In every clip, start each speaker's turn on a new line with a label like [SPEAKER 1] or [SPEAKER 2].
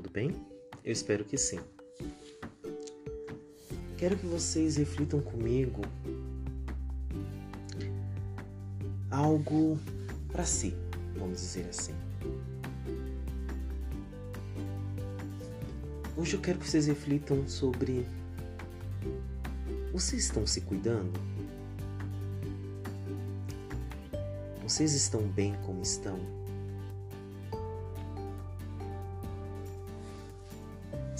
[SPEAKER 1] tudo bem? Eu espero que sim. Quero que vocês reflitam comigo algo para si, vamos dizer assim. Hoje eu quero que vocês reflitam sobre vocês estão se cuidando? Vocês estão bem como estão?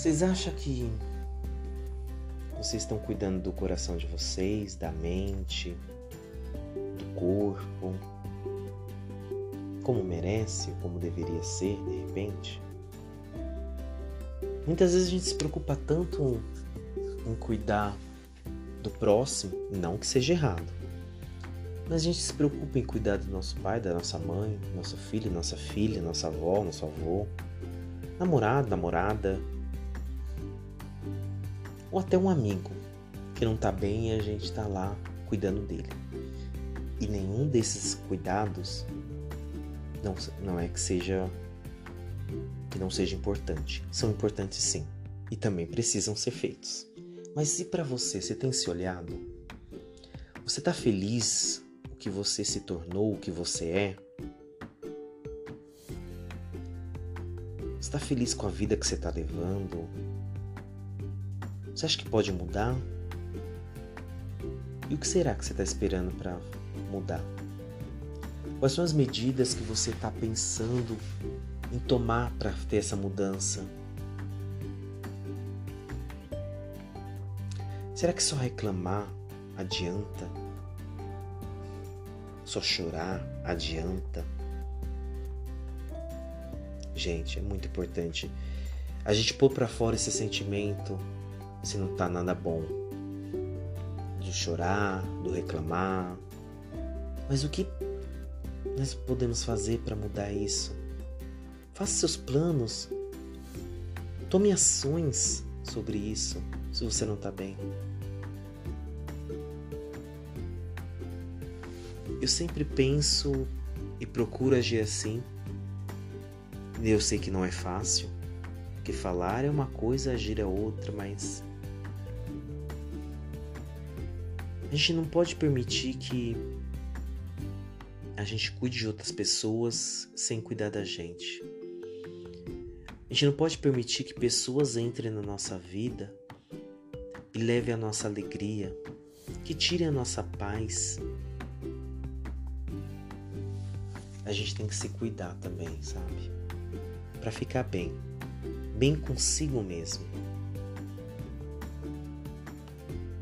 [SPEAKER 1] Vocês acham que vocês estão cuidando do coração de vocês, da mente, do corpo, como merece, como deveria ser de repente? Muitas vezes a gente se preocupa tanto em cuidar do próximo, não que seja errado. Mas a gente se preocupa em cuidar do nosso pai, da nossa mãe, nosso filho, nossa filha, nossa avó, nosso avô, namorado, namorada, ou até um amigo que não está bem e a gente está lá cuidando dele. E nenhum desses cuidados não, não é que seja que não seja importante. São importantes sim e também precisam ser feitos. Mas se para você você tem se olhado, você está feliz o que você se tornou, o que você é? Está feliz com a vida que você está levando? Você acha que pode mudar? E o que será que você está esperando para mudar? Quais são as medidas que você está pensando em tomar para ter essa mudança? Será que só reclamar adianta? Só chorar adianta? Gente, é muito importante a gente pôr para fora esse sentimento se não tá nada bom. De chorar, do reclamar. Mas o que nós podemos fazer para mudar isso? Faça seus planos. Tome ações sobre isso se você não está bem. Eu sempre penso e procuro agir assim. Eu sei que não é fácil, porque falar é uma coisa, agir é outra, mas A gente não pode permitir que a gente cuide de outras pessoas sem cuidar da gente. A gente não pode permitir que pessoas entrem na nossa vida e levem a nossa alegria, que tirem a nossa paz. A gente tem que se cuidar também, sabe? Para ficar bem, bem consigo mesmo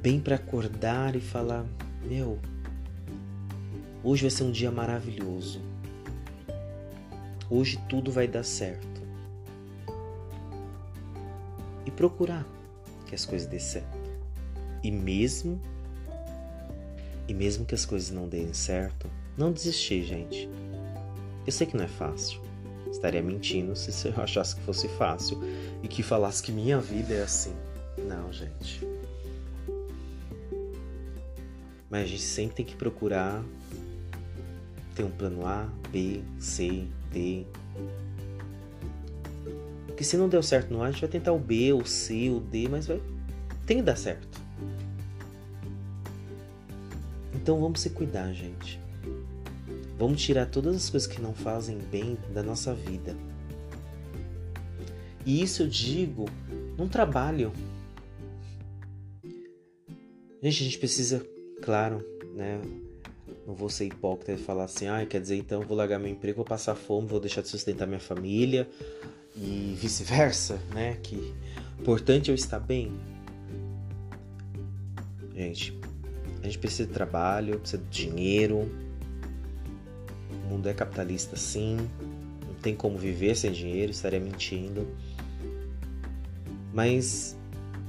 [SPEAKER 1] bem para acordar e falar: Meu, hoje vai ser um dia maravilhoso. Hoje tudo vai dar certo. E procurar que as coisas dêem certo. E mesmo e mesmo que as coisas não deem certo, não desistir, gente. Eu sei que não é fácil. Estaria mentindo se eu achasse que fosse fácil e que falasse que minha vida é assim. Não, gente. Mas a gente sempre tem que procurar ter um plano A, B, C, D. Porque se não deu certo no A, a gente vai tentar o B, o C, o D, mas vai tem que dar certo. Então vamos se cuidar, gente. Vamos tirar todas as coisas que não fazem bem da nossa vida. E isso eu digo num trabalho. Gente, a gente precisa claro, né? Não vou ser hipócrita e falar assim, ah, quer dizer, então vou largar meu emprego, vou passar fome, vou deixar de sustentar minha família e vice-versa, né? Que importante eu estar bem. Gente, a gente precisa de trabalho, precisa de dinheiro. O mundo é capitalista sim. Não tem como viver sem dinheiro, estaria mentindo. Mas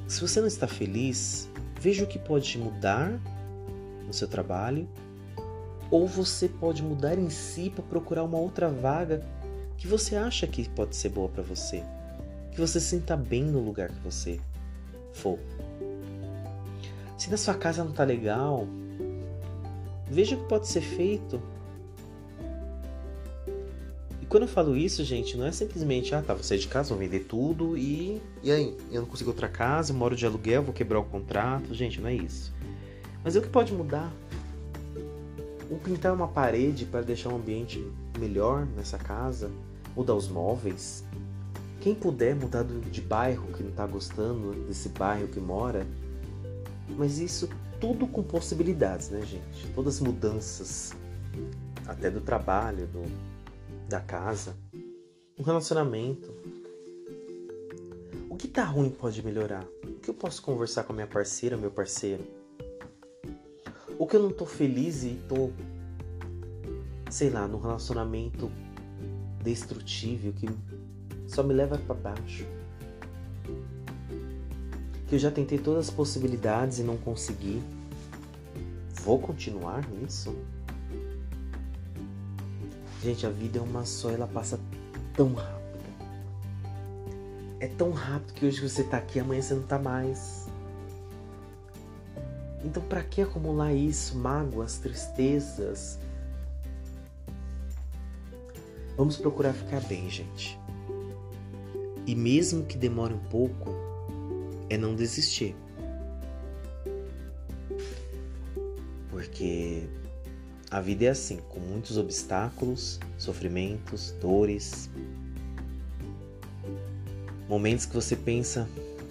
[SPEAKER 1] se você não está feliz, veja o que pode mudar no seu trabalho, ou você pode mudar em si para procurar uma outra vaga que você acha que pode ser boa para você, que você se sinta bem no lugar que você for. Se na sua casa não tá legal, veja o que pode ser feito e quando eu falo isso, gente, não é simplesmente, ah, tá, vou sair de casa, vou vender tudo e. E aí? Eu não consigo outra casa, moro de aluguel, vou quebrar o contrato. Gente, não é isso. Mas o que pode mudar? Ou pintar uma parede para deixar um ambiente melhor nessa casa, mudar os móveis. Quem puder mudar de bairro que não está gostando desse bairro que mora, mas isso tudo com possibilidades, né, gente? Todas as mudanças, até do trabalho, do, da casa, um relacionamento. O que tá ruim pode melhorar? O que eu posso conversar com a minha parceira, meu parceiro? O que eu não tô feliz e tô, sei lá, num relacionamento destrutível que só me leva para baixo. Que eu já tentei todas as possibilidades e não consegui. Vou continuar nisso? Gente, a vida é uma só, ela passa tão rápida. É tão rápido que hoje você tá aqui, amanhã você não tá mais. Então, para que acumular isso, mágoas, tristezas? Vamos procurar ficar bem, gente. E mesmo que demore um pouco, é não desistir. Porque a vida é assim, com muitos obstáculos, sofrimentos, dores. Momentos que você pensa,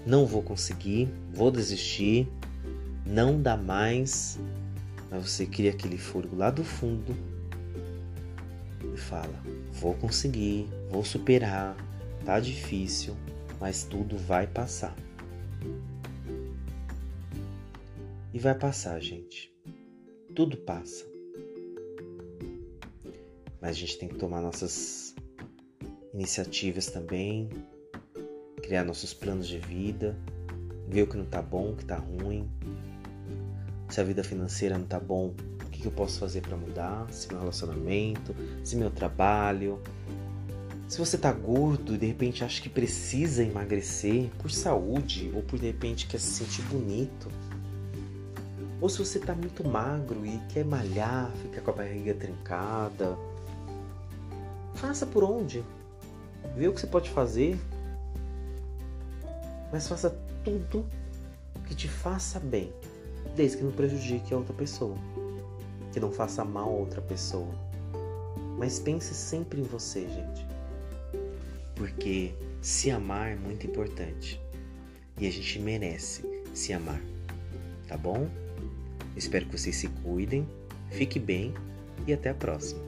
[SPEAKER 1] não vou conseguir, vou desistir, não dá mais. Mas você cria aquele fôlego lá do fundo e fala: vou conseguir, vou superar, tá difícil, mas tudo vai passar. E vai passar, gente. Tudo passa. Mas a gente tem que tomar nossas iniciativas também, criar nossos planos de vida, ver o que não tá bom, o que tá ruim. Se a vida financeira não tá bom, o que eu posso fazer para mudar? Se meu relacionamento, se meu trabalho. Se você tá gordo e de repente acha que precisa emagrecer por saúde ou por de repente quer se sentir bonito. Ou se você tá muito magro e quer malhar, fica com a barriga trincada, Faça por onde. Vê o que você pode fazer. Mas faça tudo que te faça bem. Desde que não prejudique a outra pessoa. Que não faça mal a outra pessoa. Mas pense sempre em você, gente. Porque se amar é muito importante. E a gente merece se amar. Tá bom? Espero que vocês se cuidem, fique bem e até a próxima.